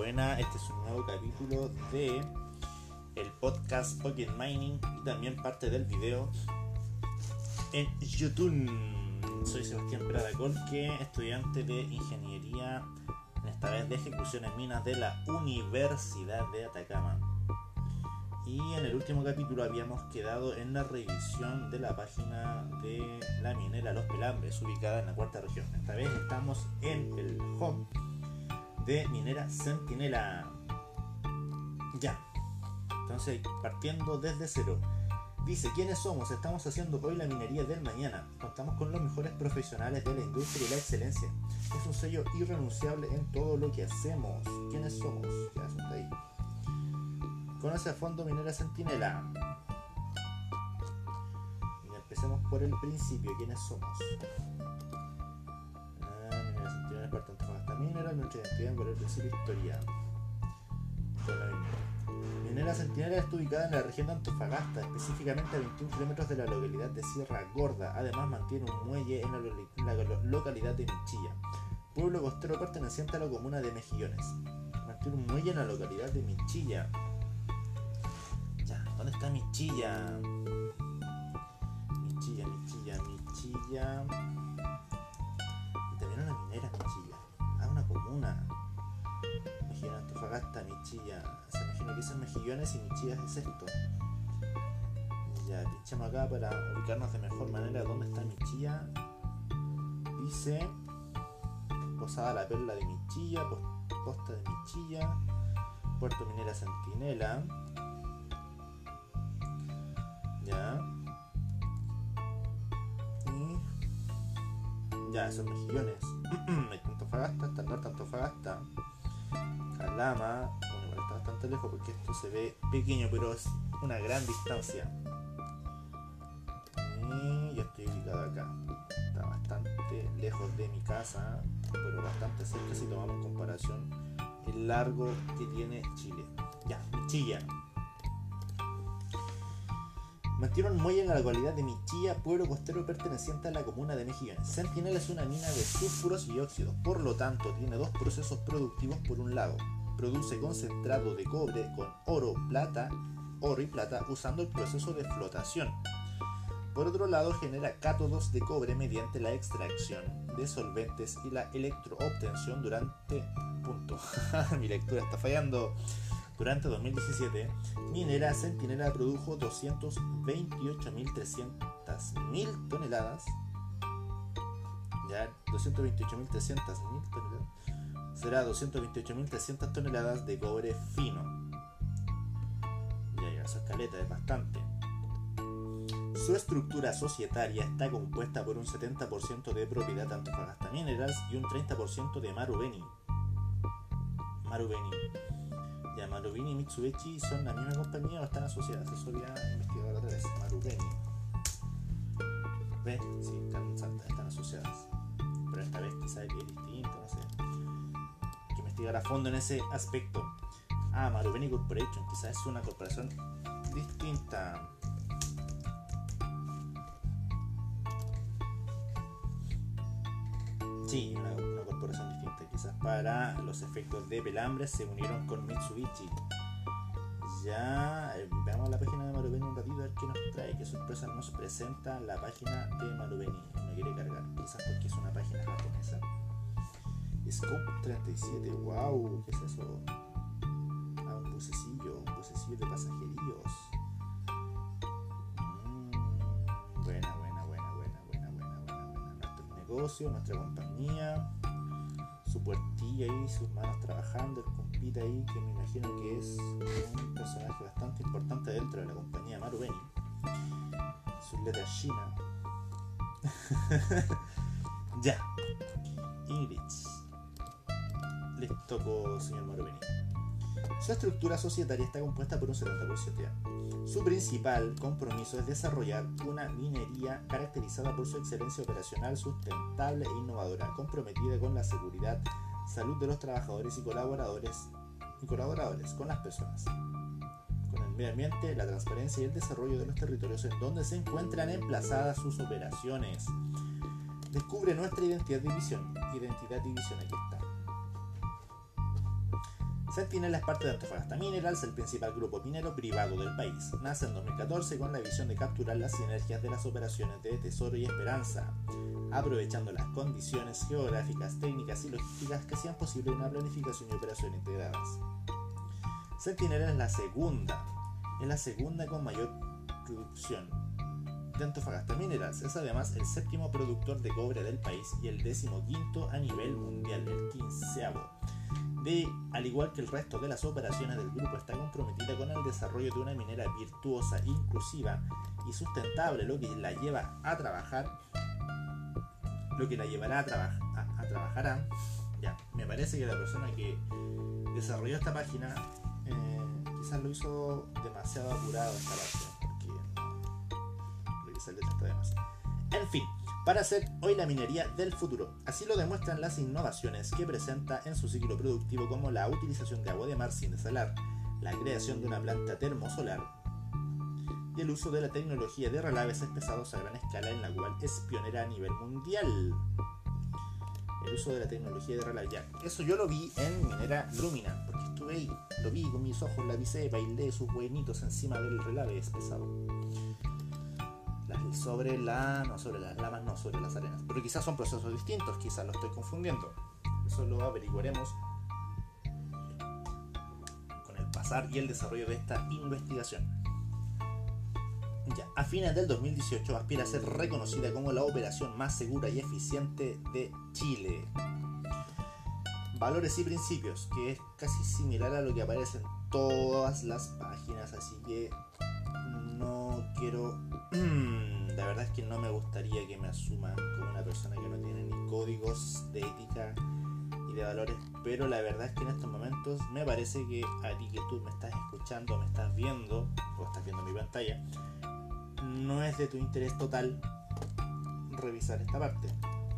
buena. Este es un nuevo capítulo de el podcast Pocket Mining y también parte del video en YouTube. Soy Sebastián Prada Colque, estudiante de Ingeniería, en esta vez de ejecución en minas de la Universidad de Atacama. Y en el último capítulo habíamos quedado en la revisión de la página de la minera Los Pelambres, ubicada en la cuarta región. Esta vez estamos en el home de Minera Centinela. Ya. Entonces, partiendo desde cero. Dice, ¿quiénes somos? Estamos haciendo hoy la minería del mañana. Contamos con los mejores profesionales de la industria y la excelencia. Es un sello irrenunciable en todo lo que hacemos. ¿Quiénes somos? Ya, eso está ahí. Conoce a fondo Minera Centinela. Y empecemos por el principio. ¿Quiénes somos? Ah, Minera Centinela es parte Antofagasta Minera, nuestra identidad en valor historia. Con la misma. Minera Centinela está ubicada en la región de Antofagasta, específicamente a 21 kilómetros de la localidad de Sierra Gorda. Además, mantiene un muelle en la, localidad de Michilla, pueblo costero perteneciente a la comuna de Mejillones. Mantiene un muelle en la localidad de Michilla. Ya, ¿dónde está Michilla? Michilla, Michilla, Michilla. También una minera Michilla. Una comuna. Mejillón, Antofagasta, Michilla. Se imagina que son mejillones y Michillas es esto. Ya, pinchamos acá para ubicarnos de mejor manera dónde está Michilla. Dice Posada La Perla de Michilla, pos- Posta de Michilla, Puerto Minera Centinela. Ya. Ya, son mejillones. Está Antofagasta, está el norte Antofagasta. Calama. Bueno, está bastante lejos porque esto se ve pequeño, pero es una gran distancia. Y yo estoy ubicado acá. Está bastante lejos de mi casa, pero bastante cerca si tomamos comparación el largo que tiene Chile. Ya, Michilla. Mantiene un muelle en la localidad de Michilla, pueblo costero perteneciente a la comuna de Mejillones. Sentinel es una mina de sulfuros y óxidos, por lo tanto tiene dos procesos productivos por un lado. Produce concentrado de cobre con oro, plata, oro y plata usando el proceso de flotación. Por otro lado, genera cátodos de cobre mediante la extracción de solventes y la electroobtención durante... Punto. Mi lectura está fallando. Durante 2017, Minera Centinela produjo 228.300.000 toneladas. Ya, 228.300.000 toneladas. Será 228.300 toneladas de cobre fino. Ya, ya, esa escaleta es bastante. Su estructura societaria está compuesta por un 70% de propiedad de Antofagasta Minerals y un 30% de Marubeni. Marubeni. Ya, Marubeni y Mitsubishi son la misma compañía o están asociadas. Eso había investigado la otra vez. Marubeni. ¿Ves? Sí, están, están asociadas. Pero esta vez quizá es distinto, no sé. Hay que investigar a fondo en ese aspecto. Ah, Marubeni Corporation. Quizás es una corporación distinta. Sí, una, corporación distinta. Quizás para los efectos de pelambres se unieron con Mitsubishi. Ya, veamos la página de Marubeni un ratito a ver qué nos trae, qué sorpresa nos presenta la página de Marubeni. No quiere cargar, quizás porque es una página japonesa. Scope 37, wow, ¿qué es eso? Ah, un bucecillo, un bucecillo de pasajeríos. Nuestra compañía, su puertilla ahí, sus manos trabajando, el compita ahí, que me imagino que es un personaje bastante importante dentro de la compañía Marubeni. Sus letras chinas. ya. Ingrid. Les tocó, señor Marubeni. Su estructura societaria está compuesta por un 70% ya. Su principal compromiso es desarrollar una minería caracterizada por su excelencia operacional sustentable e innovadora, comprometida con la seguridad, salud de los trabajadores y colaboradores y colaboradores con las personas, con el medio ambiente, la transparencia y el desarrollo de los territorios en donde se encuentran emplazadas sus operaciones. Descubre nuestra identidad de visión. Identidad y visión, aquí está. Sentinela es parte de Antofagasta Minerals, el principal grupo minero privado del país. Nace en 2014 con la visión de capturar las sinergias de las operaciones de Tesoro y Esperanza, aprovechando las condiciones geográficas, técnicas y logísticas que hacían posible una planificación y operación integradas. Sentinela es la segunda, es la segunda con mayor producción de Antofagasta Minerals. Es además el séptimo productor de cobre del país y el décimo quinto a nivel mundial, el quinceavo de, al igual que el resto de las operaciones del grupo, está comprometida con el desarrollo de una minera virtuosa, inclusiva y sustentable, lo que la lleva a trabajar, lo que la llevará a, a, trabajar ya, me parece que la persona que desarrolló esta página eh, quizás lo hizo demasiado apurado esta parte, porque quizás le trata demasiado. En fin, para hacer hoy la minería del futuro. Así lo demuestran las innovaciones que presenta en su ciclo productivo como la utilización de agua de mar sin desalar, la creación de una planta termosolar y el uso de la tecnología de relaves pesados a gran escala en la cual es pionera a nivel mundial. El uso de la tecnología de relaves, ya, eso yo lo vi en Minera Lumina, porque estuve ahí, lo vi con mis ojos, la visé, bailé sus buenitos encima del relave pesado sobre la. no sobre las lamas, no sobre las arenas. Pero quizás son procesos distintos, quizás lo estoy confundiendo. Eso lo averiguaremos con el pasar y el desarrollo de esta investigación. Ya, a fines del 2018 aspira a ser reconocida como la operación más segura y eficiente de Chile. Valores y principios, que es casi similar a lo que aparece en todas las páginas, así que no quiero la verdad es que no me gustaría que me asuman como una persona que no tiene ni códigos de ética y de valores, pero la verdad es que en estos momentos me parece que a ti que tú me estás escuchando, me estás viendo, o estás viendo mi pantalla, no es de tu interés total revisar esta parte.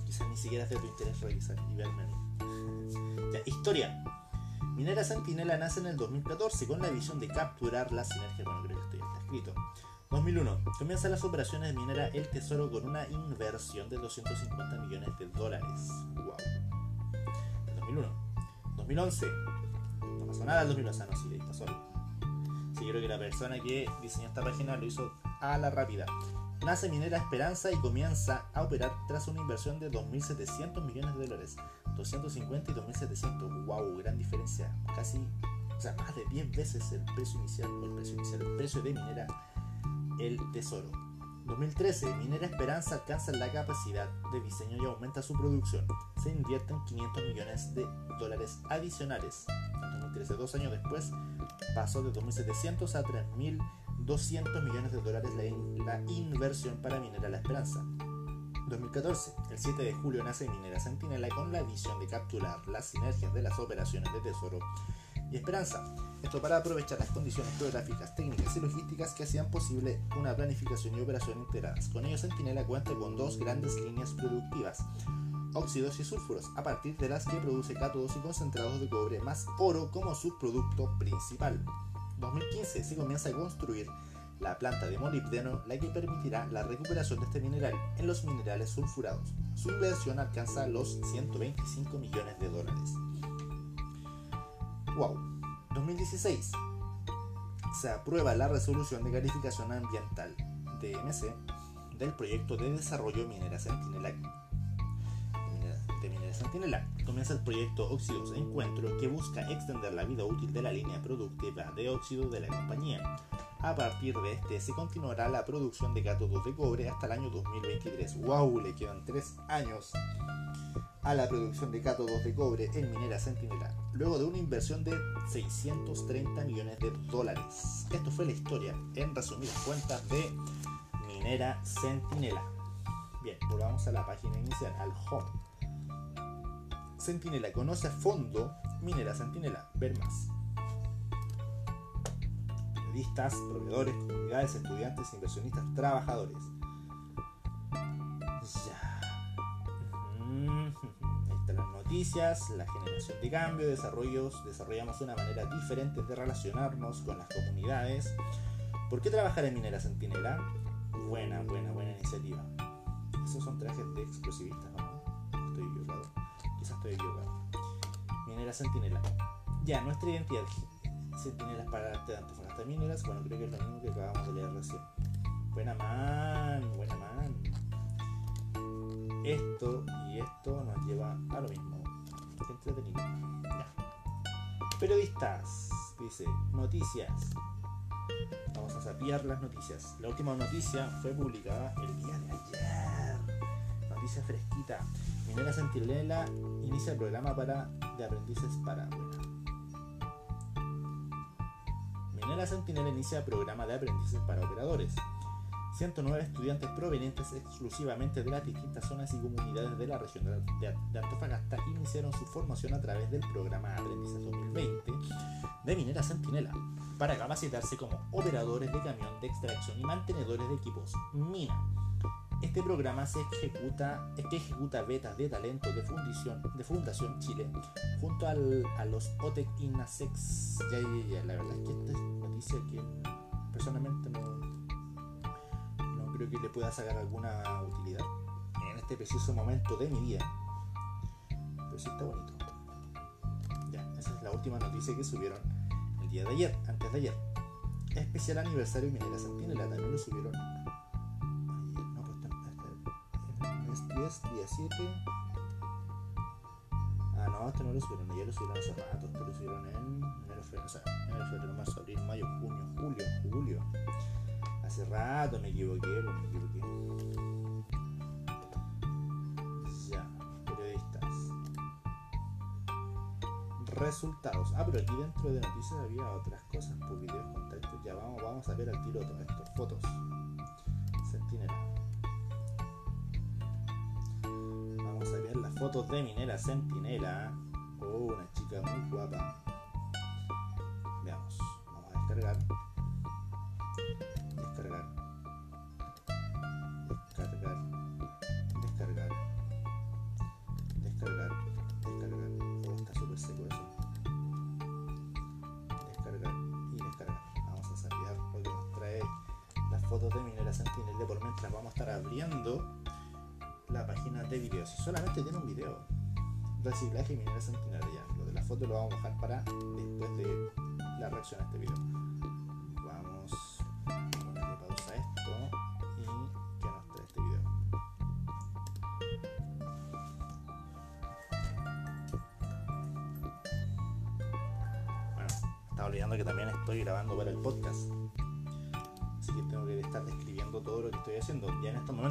Quizás ni siquiera es de tu interés revisar y verme Ya, historia. Minera Sentinela nace en el 2014 con la visión de capturar la sinergia, bueno creo que esto ya está escrito, 2001. Comienzan las operaciones de minera El Tesoro con una inversión de 250 millones de dólares. ¡Wow! 2001. 2011. No pasó nada en 2011, no, sí, solo. Sí, creo que la persona que diseñó esta página lo hizo a la rápida. Nace Minera Esperanza y comienza a operar tras una inversión de 2.700 millones de dólares. 250 y 2.700. ¡Wow! Gran diferencia. Casi, o sea, más de 10 veces el precio inicial, o el precio inicial, el precio de Minera el tesoro. 2013, Minera Esperanza alcanza la capacidad de diseño y aumenta su producción. Se invierten 500 millones de dólares adicionales. En 2013, dos años después, pasó de 2.700 a 3.200 millones de dólares la, inversión para Minera La Esperanza. 2014, el 7 de julio nace Minera Sentinela con la visión de capturar las sinergias de las operaciones de tesoro y esperanza. Esto para aprovechar las condiciones geográficas, técnicas y logísticas que hacían posible una planificación y operación integradas. Con ello Centinela cuenta con dos grandes líneas productivas, óxidos y sulfuros, a partir de las que produce cátodos y concentrados de cobre más oro como subproducto principal. 2015 se comienza a construir la planta de molibdeno, la que permitirá la recuperación de este mineral en los minerales sulfurados. Su inversión alcanza los 125 millones de dólares. Wow. 2016. Se aprueba la resolución de calificación ambiental DMC del proyecto de desarrollo Minera Centinela. De Minera. Comienza el proyecto Óxidos Encuentro que busca extender la vida útil de la línea productiva de óxido de la compañía. A partir de este se continuará la producción de cátodos de cobre hasta el año 2023. ¡Wow! Le quedan 3 años a la producción de cátodos de cobre en Minera Centinela, luego de una inversión de 630 millones de dólares. Esto fue la historia, en resumidas cuentas, de Minera Centinela. Bien, volvamos a la página inicial, al home. Centinela conoce a fondo Minera Centinela. Ver más. Periodistas, proveedores, comunidades, estudiantes, inversionistas, trabajadores. Noticias, la generación de cambio, desarrollos, desarrollamos una manera diferente de relacionarnos con las comunidades. ¿Por qué trabajar en Minera Centinela? Buena, buena, buena iniciativa. Esos son trajes de exclusivistas, ¿no? Estoy equivocado. Quizás estoy equivocado. Minera Centinela. Ya, nuestra identidad. Centinelas para arte de Antofagasta Mineras. Bueno, creo que es lo mismo que acabamos de leer recién. Buena man, buena man. Esto y esto nos lleva a lo mismo. Periodistas, dice, noticias. Vamos a sapiar las noticias. La última noticia fue publicada el día de ayer. Noticia fresquita. Minera Centinela inicia el programa para, de aprendices para. Minera Centinela inicia programa de aprendices para operadores. 109 estudiantes provenientes exclusivamente de las distintas zonas y comunidades de la región de Antofagasta iniciaron su formación a través del programa Aprendices 2020 de Minera Centinela para capacitarse como operadores de camión de extracción y mantenedores de equipos mina. Este programa se ejecuta, que ejecuta betas de talento de Fundación, de Fundación Chile junto al, a los OTEC INASEX. Ya, ya, ya, la verdad es que esta es noticia que personalmente no, que le pueda sacar alguna utilidad en este preciso momento de mi vida. Pero sí está bonito. Ya, esa es la última noticia que subieron el día de ayer, antes de ayer. Especial aniversario de Minera Centinela, también lo subieron ayer, no, pues este, mes 10, día 7. Ah, no, este no lo subieron, ayer lo subieron hace rato, este lo subieron en enero, febrero, o sea, enero, febrero, marzo, abril, mayo, junio, julio, julio. Hace rato me equivoqué, me equivoqué. Ya, periodistas. Resultados. Ah, pero aquí dentro de noticias había otras cosas, por videos, contactos. Ya vamos, vamos a ver al tiro todas estas fotos. Centinela. Vamos a ver las fotos de Minera Centinela. Oh, una chica muy guapa. Veamos. Vamos a descargar. De Minera Sentinel por mientras vamos a estar abriendo la página de videos. Y solamente tiene un video. Reciclaje Minera Sentinel ya. Lo de la foto lo vamos a dejar para después de la reacción a este video.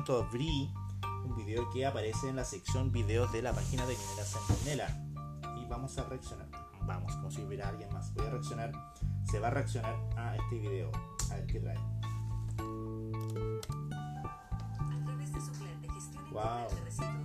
Momentos abrí un video que aparece en la sección videos de la página de Minera Centinela y vamos a reaccionar. Vamos, como si hubiera alguien más. Voy a reaccionar, se va a reaccionar a este video. A ver qué trae. Wow.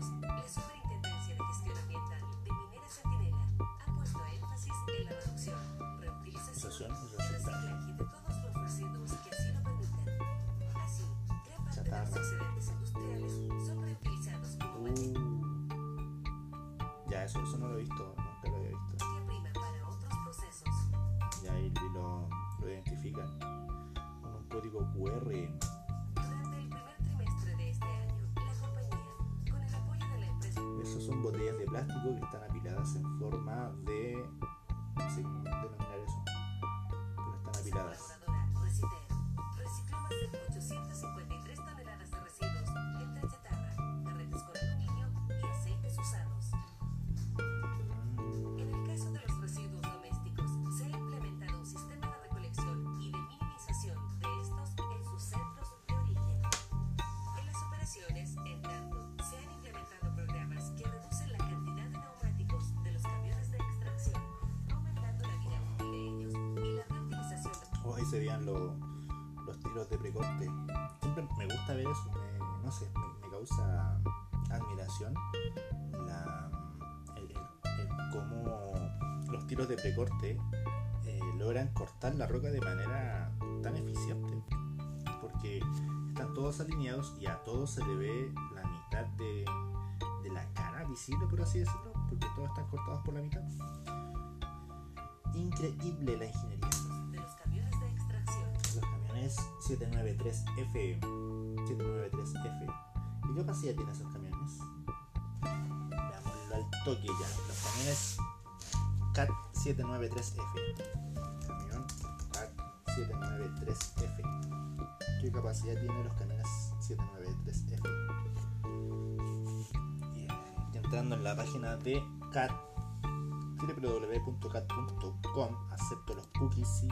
Plástico que están apiladas en forma se veían los tiros de precorte. Siempre me gusta ver eso, no sé, me, causa admiración la, el, cómo los tiros de precorte eh, logran cortar la roca de manera tan eficiente. Porque están todos alineados y a todos se le ve la mitad de, de la cara visible, por así decirlo, porque todos están cortados por la mitad. Increíble la ingeniería. 793F. 793F. ¿Y qué capacidad tienen esos camiones? Veámoslo al toque ya. Los camiones CAT 793F. Camión CAT 793F. ¿Qué capacidad tienen los camiones 793F? Y entrando en la página de CAT www.cat.com acepto los cookies sí.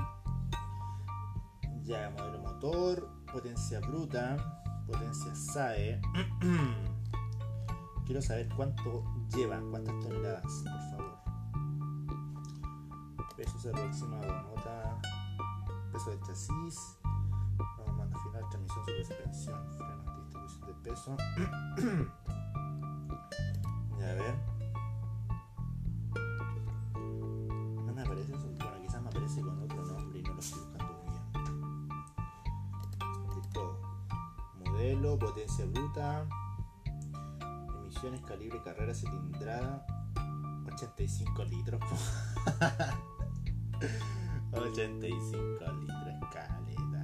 Ya modelo motor potencia bruta potencia SAE quiero saber cuánto lleva cuántas toneladas por favor. Pesos aproximado nota peso del chasis no, mando final transmisión sobre suspensión frenos distribución de peso. Ya a ver. No me aparece eso. Bueno, quizás me aparece con Modelo, potencia bruta, emisiones, calibre, carrera, cilindrada. 85 litros. po. 85 litros, escaleta.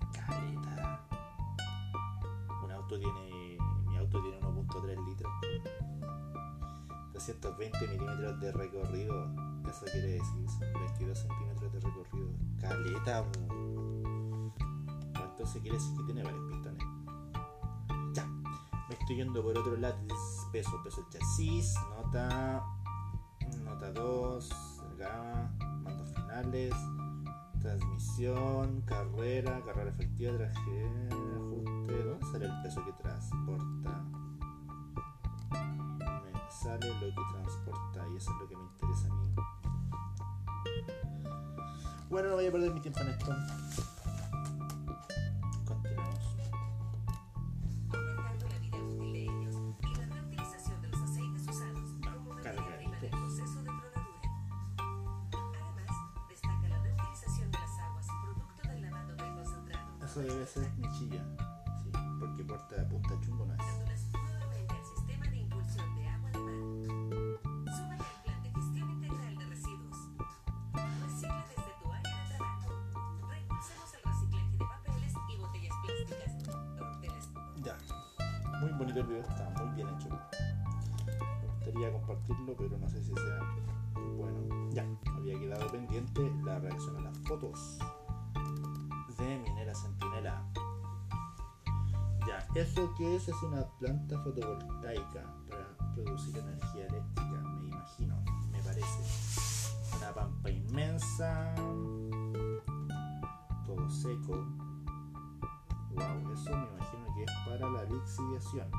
Escaleta. Un auto tiene. Mi auto tiene 1.3 litros. 220 milímetros de recorrido. Eso quiere decir son 22 centímetros de recorrido. Caleta. Entonces quiere decir que tiene varios pistones. Ya. Me estoy yendo por otro lado. Peso, peso chasis. Nota. Nota 2. Gama. Mandos finales. Transmisión. Carrera. Carrera efectiva. Traje. Ajuste. ¿Dónde sale el peso que transporta? me sale lo que transporta y eso es lo que me interesa a mí. Bueno, no voy a perder mi tiempo en esto. Reimpulsemos el reciclaje de papeles y botellas plásticas. De las Ya. Muy bonito el video, está muy bien hecho. Me gustaría compartirlo, pero no sé si sea ¿eso qué es? Es una planta fotovoltaica para producir energía eléctrica, me imagino, me parece. Una pampa inmensa, todo seco. Wow, eso me imagino que es para la lixiviación.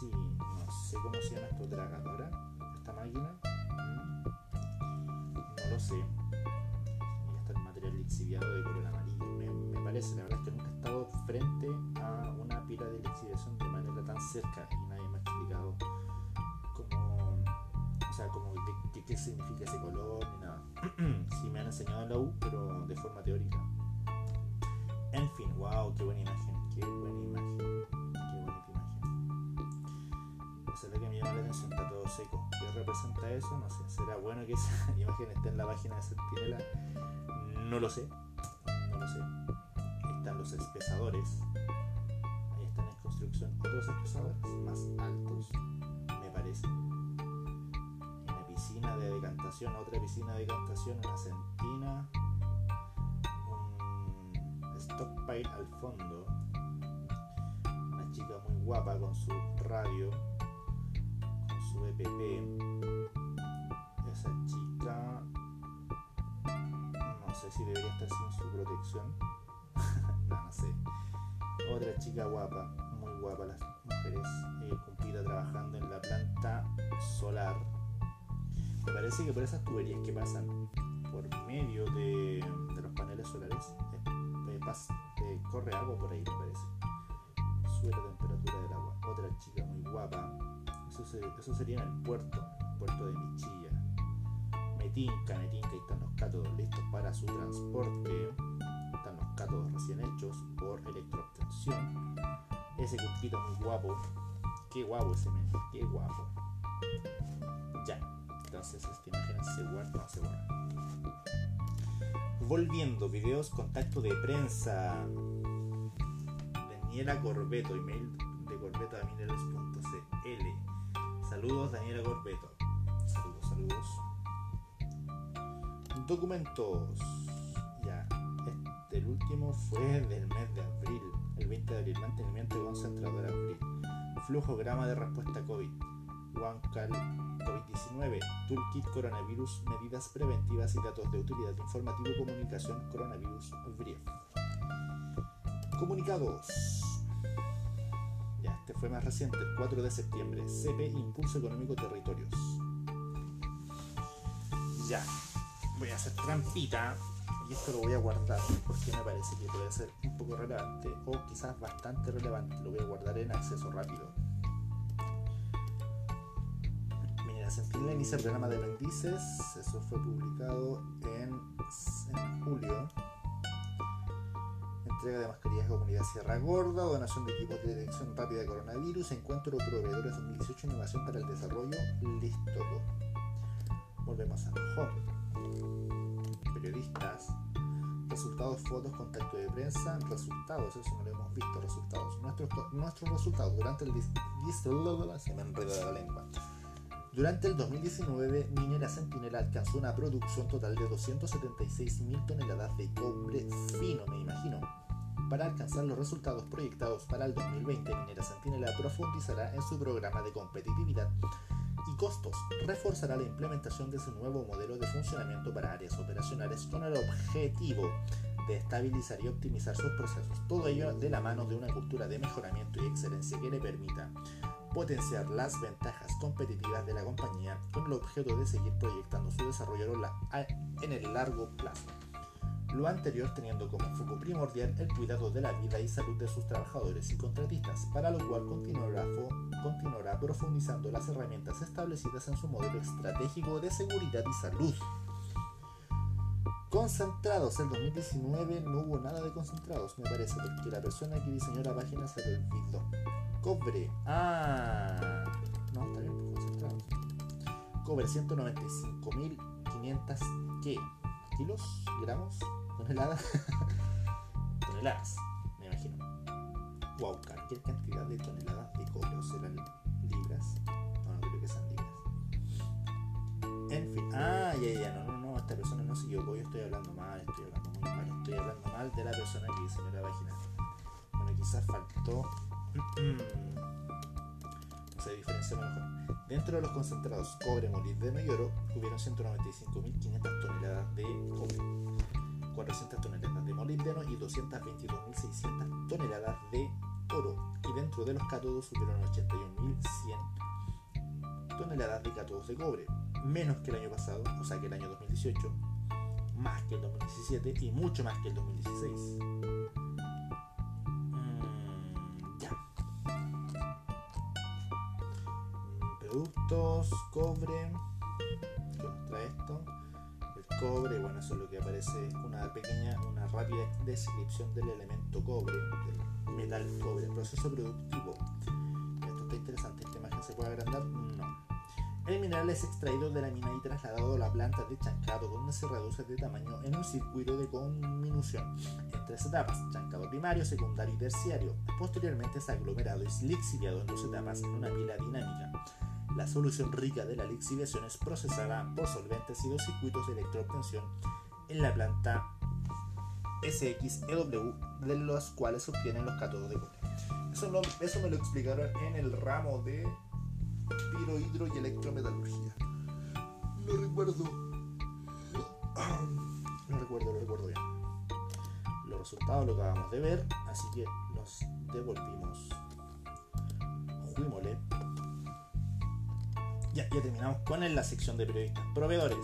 Sí, no sé cómo se llama esto, tragadora, esta máquina. Mm, No lo sé. Y está el material lixiviado de color amarillo. Me, me parece, la verdad es que nunca he estado frente a de lixiviación de manera tan cerca y nadie me ha explicado cómo, o sea, cómo, qué, qué- significa ese color ni nada. sí me han enseñado en la U, pero de forma teórica. En fin, wow, qué buena imagen, qué buena imagen, qué bonita imagen. Esa es la que me llama la atención, está todo seco. ¿Qué representa eso? No sé, ¿será bueno que esa imagen esté en la página de Sentinela? No lo sé, no lo sé. Están los espesadores. Otros espesadores más altos, me parece. Una piscina de decantación, otra piscina de decantación, una centina, un stockpile al fondo, una chica muy guapa con su radio, con su EPP. Esa chica, no sé si debería estar sin su protección. no sé. Otra chica guapa, muy guapa las mujeres, eh, cumplida trabajando en la planta solar. Me parece que por esas tuberías que pasan por medio de, los paneles solares eh, eh, pas- eh, corre agua por ahí, me parece. Sube la temperatura del agua. Otra chica muy guapa. Eso, eso sería en el puerto, puerto de Michilla. Metinca, Metinca, ahí están los cátodos listos para su transporte. Están los cátodos recién hechos por electroobtención. Ese cumpito muy guapo. Qué guapo ese men, qué guapo. Ya, entonces esta imagen se guarda, no se borra. Volviendo, videos, contacto de prensa. Daniela Corbeto, email de corbeto a mineros.cl. Saludos, Daniela Corbeto. Saludos. Saludos. Documentos. Ya. Este, el último fue del mes de abril. El 20 de abril. Mantenimiento de concentrador abril. Flujograma de respuesta COVID. OneCal COVID-19. Toolkit Coronavirus. Medidas preventivas y datos de utilidad informativo comunicación coronavirus brief. Comunicados. Ya, este fue más reciente, el 4 de septiembre. CP Impulso Económico Territorios. Ya, voy a hacer trampita y esto lo voy a guardar porque me parece que puede ser un poco relevante o quizás bastante relevante. Lo voy a guardar en acceso rápido. Minera Centinela inicia el programa de aprendices. Eso fue publicado en, en julio. Entrega de mascarillas a Comunidad Sierra Gorda, donación de equipos de detección rápida de coronavirus, encuentro proveedores 2018, innovación para el desarrollo, listo. Volvemos a home. Periodistas, resultados, fotos, contacto de prensa, resultados, eso no lo hemos visto, resultados. Nuestros, nuestros resultados durante el se me enreda la lengua. Durante el 2019, Minera Centinela alcanzó una producción total de 276.000 toneladas de cobre fino, me imagino. Para alcanzar los resultados proyectados para el 2020, Minera Centinela profundizará en su programa de competitividad y costos, reforzará la implementación de su nuevo modelo de funcionamiento para áreas operacionales con el objetivo de estabilizar y optimizar sus procesos. Todo ello de la mano de una cultura de mejoramiento y excelencia que le permita potenciar las ventajas competitivas de la compañía con el objeto de seguir proyectando su desarrollo en el largo plazo. Lo anterior teniendo como foco primordial el cuidado de la vida y salud de sus trabajadores y contratistas, para lo cual continuará, profundizando las herramientas establecidas en su modelo estratégico de seguridad y salud. Concentrados, el 2019 no hubo nada de concentrados, me parece, porque la persona que diseñó la página se le olvidó. Cobre. Ah, no, está bien, pues, concentrados. Cobre 195.500 ¿qué? ¿Kilos? ¿Gramos? ¿Toneladas? toneladas, me imagino. Wow, cualquier cantidad de toneladas de cobre, o serán libras. No, no creo que sean libras. En fin, ah, ya, ya, no, no, no, esta persona no se equivocó, yo estoy hablando mal, estoy hablando muy mal, estoy hablando mal de la persona que diseñó la página. Bueno, quizás faltó. no sé diferenciarlo mejor. Dentro de los concentrados cobre, molibdeno y oro, hubieron 195.500 toneladas de cobre, 400 toneladas de molibdeno y 222.600 toneladas de oro. Y dentro de los cátodos hubieron 81.100 toneladas de cátodos de cobre, menos que el año pasado, o sea que el año 2018, más que el 2017 y mucho más que el 2016. Mm, ya. Mm, Productos, cobre. Cobre, bueno, eso es lo que aparece, una pequeña, una rápida descripción del elemento cobre, del metal cobre, proceso productivo. Esto está interesante, esta imagen se puede agrandar, no. El mineral es extraído de la mina y trasladado a la planta de chancado, donde se reduce de tamaño en un circuito de conminución en tres etapas: chancado primario, secundario y terciario. Posteriormente es aglomerado y lixiviado en dos etapas en una pila dinámica. La solución rica de la lixiviación es procesada por solventes y dos circuitos de electroobtención en la planta SXEW, de los cuales se obtienen los cátodos de cobre. Eso, eso me lo explicaron en el ramo de piro, hidro y electrometalurgia. No recuerdo. No recuerdo, lo recuerdo bien. Los resultados lo acabamos de ver, así que los devolvimos. Juímole. Ya, ya terminamos con la sección de periodistas. Proveedores.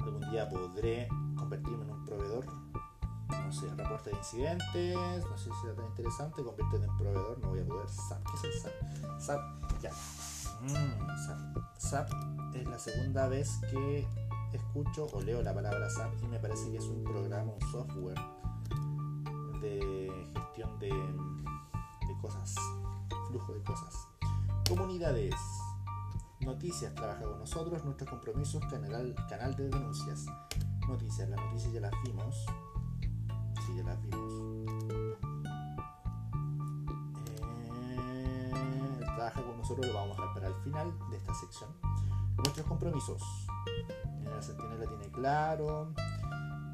Algún día podré convertirme en un proveedor. No sé, reporte de incidentes. No sé si será tan interesante. Convertirme en proveedor. No voy a poder. SAP. ¿Qué es el SAP? SAP. Ya. Mm, SAP. SAP es la segunda vez que escucho o leo la palabra SAP y me parece que es un programa, un software de gestión de, de cosas, flujo de cosas. Comunidades. Noticias, trabaja con nosotros, nuestros compromisos, canal, canal de denuncias. Noticias, las noticias ya las vimos. Sí, ya las vimos. Eh, trabaja con nosotros, lo vamos a dejar para el final de esta sección. Nuestros compromisos. La Centinela tiene claro.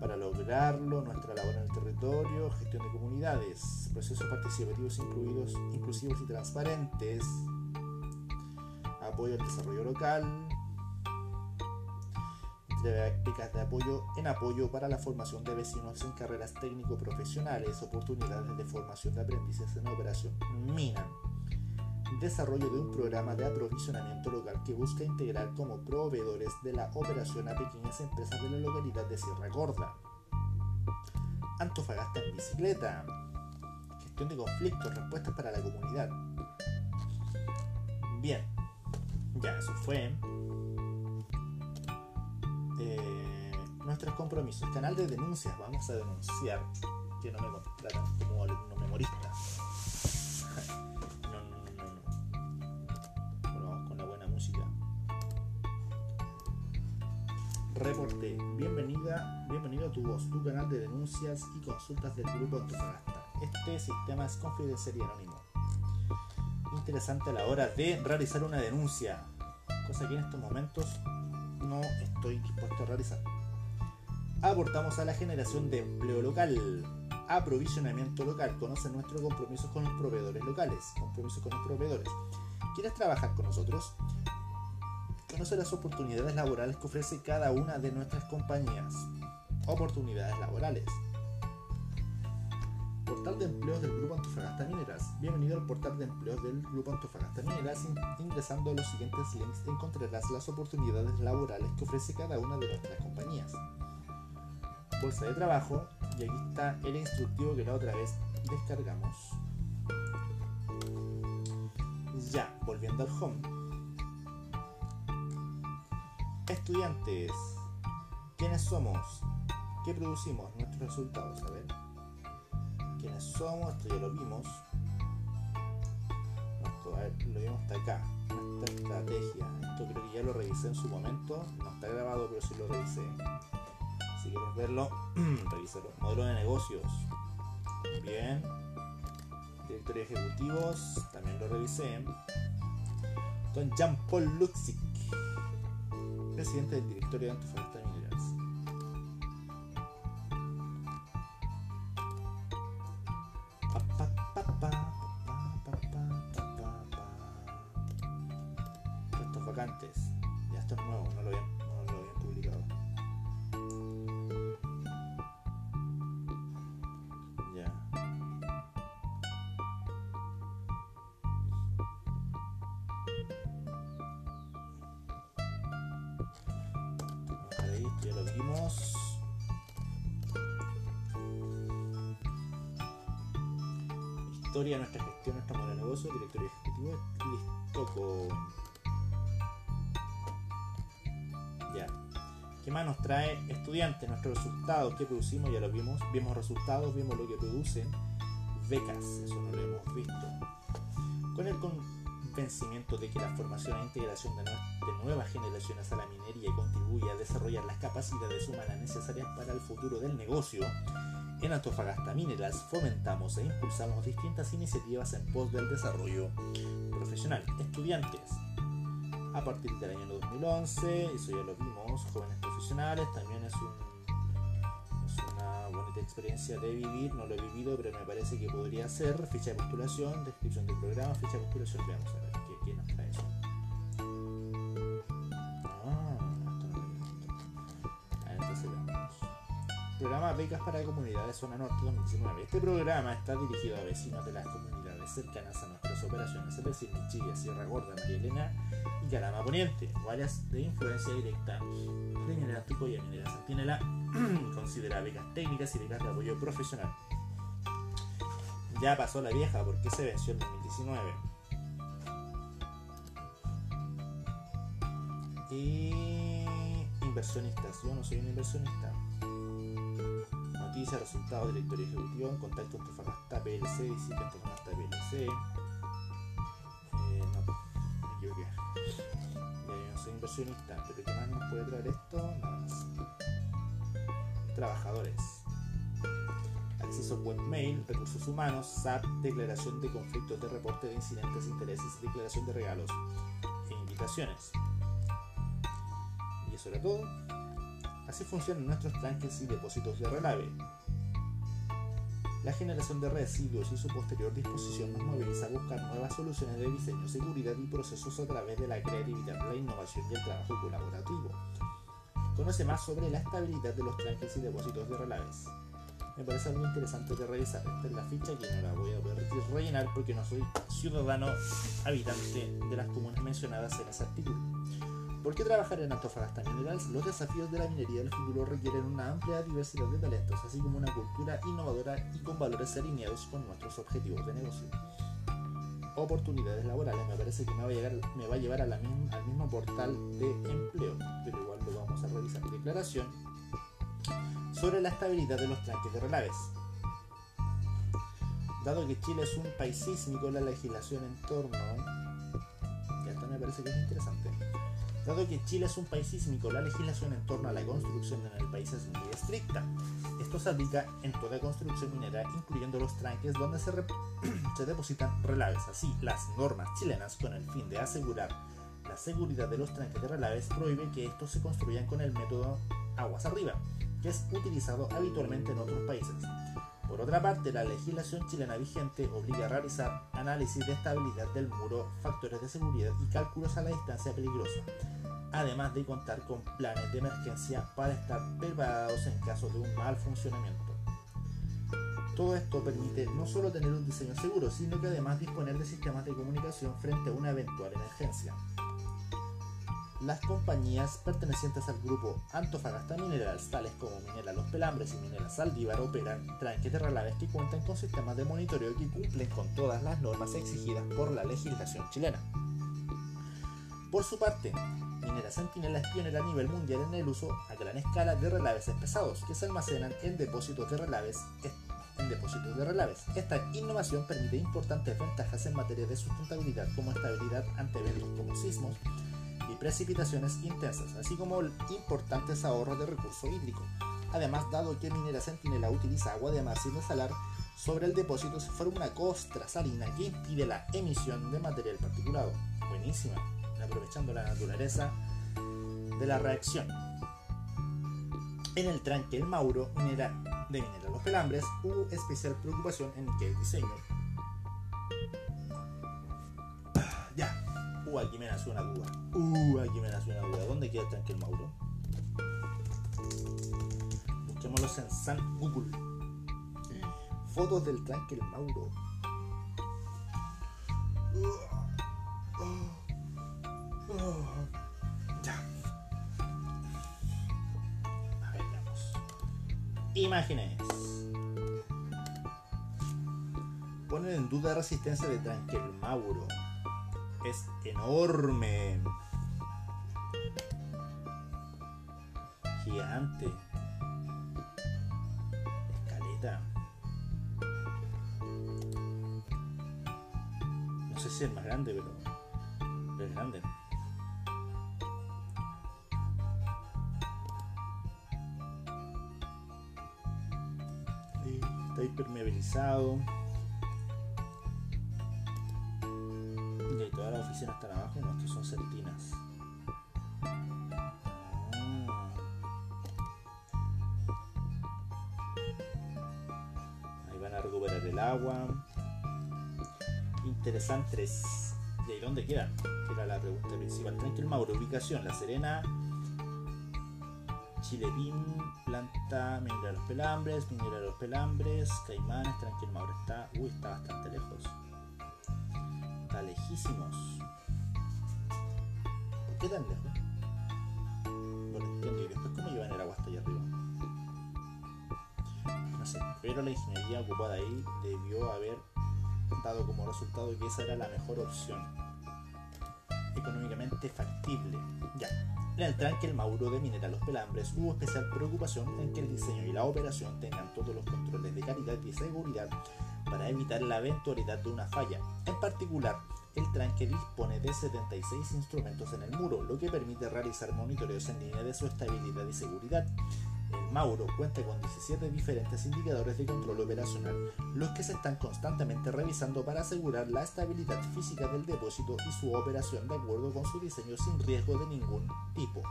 Para lograrlo, nuestra labor en el territorio, gestión de comunidades, procesos participativos incluidos, inclusivos y transparentes, apoyo al desarrollo local, becas de apoyo en apoyo para la formación de vecinos en carreras técnico-profesionales, oportunidades de formación de aprendices en operación mina, desarrollo de un programa de aprovisionamiento local que busca integrar como proveedores de la operación a pequeñas empresas de la localidad de Sierra Gorda. Antofagasta en bicicleta. Gestión de conflictos, respuestas para la comunidad. Bien, ya eso fue. Eh, nuestros compromisos. Canal de denuncias. Vamos a denunciar que no me contratan como alumno memorista. No, no, no, no, no. Bueno, vamos con la buena música. Reporte. Bienvenida, bienvenido a tu voz, tu canal de denuncias y consultas del Grupo Antofagasta. Este sistema es confidencial y anónimo. Interesante a la hora de realizar una denuncia, cosa en estos momentos no estoy dispuesto a realizar. Aportamos a la generación de empleo local, aprovisionamiento local, conocen nuestros compromisos con los proveedores locales, compromisos con los proveedores. ¿Quieres trabajar con nosotros? Conoce las oportunidades laborales que ofrece cada una de nuestras compañías. Oportunidades laborales. Portal de empleos del Grupo Antofagasta Mineras. Bienvenido al portal de empleos del Grupo Antofagasta Mineras. Ingresando a los siguientes links encontrarás las oportunidades laborales que ofrece cada una de nuestras compañías. Bolsa de trabajo. Y aquí está el instructivo que la otra vez descargamos. Ya, volviendo al home. Estudiantes. ¿Quiénes somos? ¿Qué producimos? Nuestros resultados. A ver quiénes somos, esto ya lo vimos. Lo vimos hasta acá. Nuestra estrategia. Esto creo que ya lo revisé en su momento. No está grabado, pero sí lo revisé. Si quieres verlo, revísalo. Modelo de negocios. Bien. Directorio de ejecutivos. También lo revisé. Don Jean-Paul Luxic. Presidente del directorio de Antofagasta ya lo vimos. Historia nuestra gestión, nuestro modelo de negocio, directorio ejecutivo, listo con... Ya. ¿Qué más nos trae estudiantes? Nuestros resultados, ¿qué producimos? Ya lo vimos. Vimos resultados, vimos lo que producen. Becas, eso no lo hemos visto. Con el convencimiento de que la formación e integración de, nue- de nuevas generaciones a la minería contribuye a desarrollar las capacidades humanas necesarias para el futuro del negocio, en Antofagasta Mineras fomentamos e impulsamos distintas iniciativas en pos del desarrollo profesional. Estudiantes, a partir del año 2011, eso ya lo vimos, jóvenes profesionales, también es, un, es una bonita experiencia de vivir, no lo he vivido, pero me parece que podría ser. Ficha de postulación, descripción del programa, ficha de postulación, veamos a ver Para Comunidades Zona Norte 2019. Este programa está dirigido a vecinos de las comunidades cercanas a nuestras operaciones, es decir, Michilla, Sierra Gorda, María Elena y Calama Poniente, de influencia directa de Minera Pico y Minera Centinela. Considera becas técnicas y becas de apoyo profesional. Ya pasó la vieja porque se venció en 2019. Y inversionistas, yo no soy un inversionista. Noticias, resultados, directorio ejecutivo, en contacto Antofagasta PLC, visita Antofagasta PLC. Eh, no, me equivoqué. No soy inversionista, pero ¿qué más nos puede traer esto? Nada más. Trabajadores. Acceso webmail, recursos humanos, SAP, declaración de conflictos de reporte de incidentes, intereses, declaración de regalos e invitaciones. sobre todo, así funcionan nuestros tranques y depósitos de relave. La generación de residuos y su posterior disposición nos moviliza a buscar nuevas soluciones de diseño, seguridad y procesos a través de la creatividad, la innovación y el trabajo colaborativo. Conoce más sobre la estabilidad de los tranques y depósitos de relaves. Me parece algo interesante de revisar. Esta es la ficha que no la voy a poder rellenar porque no soy ciudadano habitante de las comunas mencionadas en ese artículo. ¿Por qué trabajar en Antofagasta Minerals? Los desafíos de la minería del futuro requieren una amplia diversidad de talentos, así como una cultura innovadora y con valores alineados con nuestros objetivos de negocio. Oportunidades laborales, me parece que me va a, llevar al mismo portal de empleo, pero igual lo vamos a revisar. Declaración sobre la estabilidad de los tranques de relaves. Dado que Chile es un país sísmico, la legislación en torno... Ya esto me parece que es interesante. Dado que Chile es un país sísmico, la legislación en torno a la construcción en el país es muy estricta. Esto se aplica en toda construcción minera, incluyendo los tranques donde se, se depositan relaves. Así, las normas chilenas, con el fin de asegurar la seguridad de los tranques de relaves, prohíben que estos se construyan con el método aguas arriba, que es utilizado habitualmente en otros países. Por otra parte, la legislación chilena vigente obliga a realizar análisis de estabilidad del muro, factores de seguridad y cálculos a la distancia peligrosa, además de contar con planes de emergencia para estar preparados en caso de un mal funcionamiento. Todo esto permite no solo tener un diseño seguro, sino que además disponer de sistemas de comunicación frente a una eventual emergencia las compañías pertenecientes al grupo Antofagasta Minerals, tales como Minera Los Pelambres y Minera Saldívar, operan tranques de relaves que cuentan con sistemas de monitoreo que cumplen con todas las normas exigidas por la legislación chilena. Por su parte, Minera Centinela es pionera a nivel mundial en el uso a gran escala de relaves pesados que se almacenan en depósitos de relaves en depósitos de relaves. Esta innovación permite importantes ventajas en materia de sustentabilidad como estabilidad ante eventos como sismos, precipitaciones intensas, así como importantes ahorros de recurso hídrico. Además, dado que Minera Centinela utiliza agua de mar sin desalar, sobre el depósito se forma una costra salina que impide la emisión de material particulado. Buenísima, aprovechando la naturaleza de la reacción. En el tranque El Mauro, minera de Minera Los Pelambres, hubo especial preocupación en que el diseño Uh, aquí me nació una duda. Uh, aquí me nació una duda. ¿Dónde queda el tranque el Mauro? Busquémoslos en San Google. Fotos del tranque el Mauro. Ya. A ver, veamos. Imágenes. Ponen en duda la resistencia de tranque el Mauro es enorme. Gigante. Escaleta. No sé si es más grande, pero, es grande. Está impermeabilizado. No, estos son sertinas. Ahí van a recuperar el agua. Interesantes. ¿Y ahí dónde quedan? Era la pregunta principal. Tranquil Mauro, ubicación, La Serena, Chilepín, planta Minera Los Pelambres, Minera Los Pelambres, Caimanes, Tranquil Mauro. Está, uy, está bastante lejos está lejísimos. ¿Por qué tan lejos? Bueno, entiendo. ¿Y después cómo llevan el agua allá arriba? No sé, pero la ingeniería ocupada ahí debió haber dado como resultado que esa era la mejor opción. Económicamente factible. Ya. En el tranque El Mauro de Minera Los Pelambres hubo especial preocupación en que el diseño y la operación tengan todos los controles de calidad y seguridad para evitar la eventualidad de una falla. En particular, el tranque dispone de 76 instrumentos en el muro, lo que permite realizar monitoreos en línea de su estabilidad y seguridad. El Mauro cuenta con 17 diferentes indicadores de control operacional, los que se están constantemente revisando para asegurar la estabilidad física del depósito y su operación de acuerdo con su diseño sin riesgo de ningún tipo.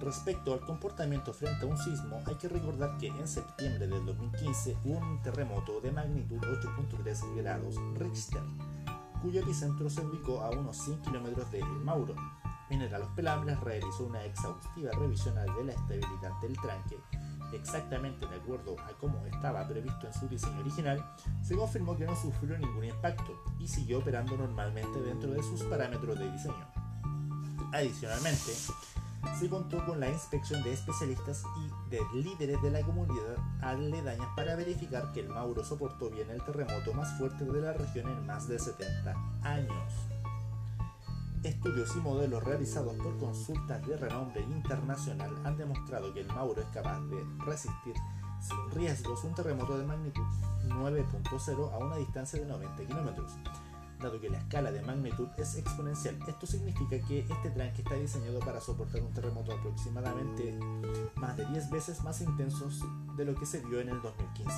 Respecto al comportamiento frente a un sismo, hay que recordar que en septiembre del 2015 hubo un terremoto de magnitud 8.3 grados Richter, cuyo epicentro se ubicó a unos 100 kilómetros de El Mauro. Minera Los Pelambres realizó una exhaustiva revisión de la estabilidad del tranque. Exactamente de acuerdo a cómo estaba previsto en su diseño original, se confirmó que no sufrió ningún impacto y siguió operando normalmente dentro de sus parámetros de diseño. Adicionalmente, se contó con la inspección de especialistas y de líderes de la comunidad aledaña para verificar que el Mauro soportó bien el terremoto más fuerte de la región en más de 70 años. Estudios y modelos realizados por consultas de renombre internacional han demostrado que el Mauro es capaz de resistir sin riesgos un terremoto de magnitud 9.0 a una distancia de 90 kilómetros dado que la escala de magnitud es exponencial. Esto significa que este tranque está diseñado para soportar un terremoto aproximadamente más de 10 veces más intensos de lo que se vio en el 2015.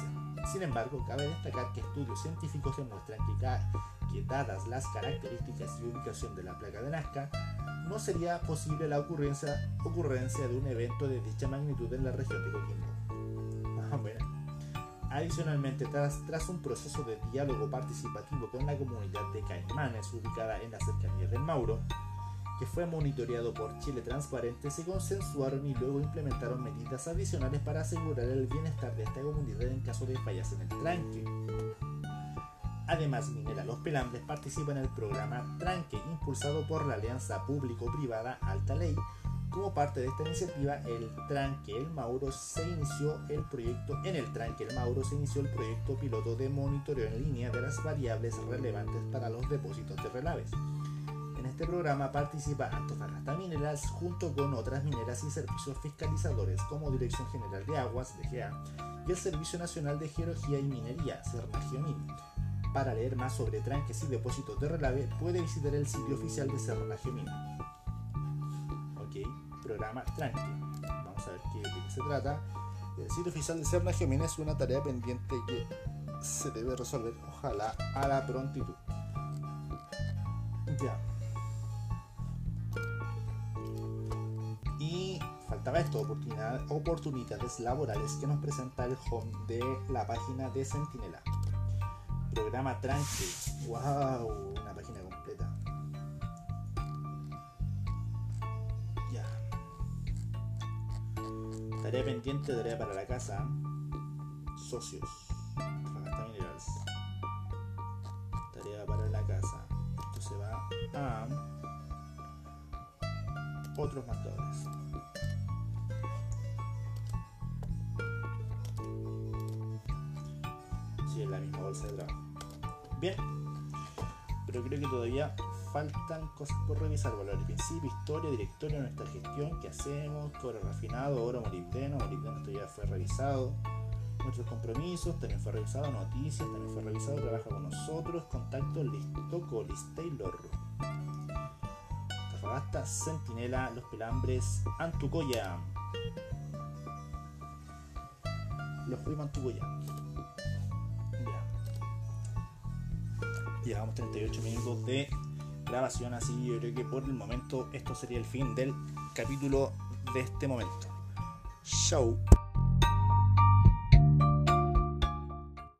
Sin embargo, cabe destacar que estudios científicos demuestran que, que dadas las características y ubicación de la placa de Nazca, no sería posible la ocurrencia, ocurrencia de un evento de dicha magnitud en la región de Coquimbo. Ah, bueno. Adicionalmente, tras, tras, un proceso de diálogo participativo con la comunidad de Caimanes ubicada en la cercanía del Mauro, que fue monitoreado por Chile Transparente, se consensuaron y luego implementaron medidas adicionales para asegurar el bienestar de esta comunidad en caso de fallas en el tranque. Además, Minera Los Pelambres participa en el programa Tranque, impulsado por la alianza público-privada Alta Ley, como parte de esta iniciativa, el Tranque El Mauro se inició el proyecto, en el Tranque El Mauro se inició el proyecto piloto de monitoreo en línea de las variables relevantes para los depósitos de relaves. En este programa participa Antofagasta Minerals junto con otras mineras y servicios fiscalizadores como Dirección General de Aguas, DGA, y el Servicio Nacional de Geología y Minería, Cernageomin. Para leer más sobre tranques y depósitos de relave, puede visitar el sitio oficial de Cernageomin programa Tranqui. Vamos a ver qué, de qué se trata. El sitio oficial de Cerna Gemini es una tarea pendiente que se debe resolver, ojalá, a la prontitud. Ya. Y faltaba esto, oportunidad, oportunidades laborales que nos presenta el home de la página de Sentinela. Programa Tranqui. ¡Wow! Una página Tarea pendiente, tarea para la casa. Socios. Minerals. Tarea para la casa. Esto se va a otros marcadores. Sí, es la misma bolsa de trabajo. Bien. Pero creo que todavía faltan cosas por revisar, valor al principio, historia, directorio, nuestra gestión, qué hacemos, cobre refinado, oro, molibdeno, molibdeno esto ya fue revisado, nuestros compromisos, también fue revisado, noticias, también fue revisado, trabaja con nosotros, contacto, listo, Colis, Taylor, Tafagasta, Centinela, Los Pelambres, Antucoya, los fuimos Antucoya. Llevamos 38 minutos de grabación, así yo creo que por el momento esto sería el fin del capítulo de este momento. Chau.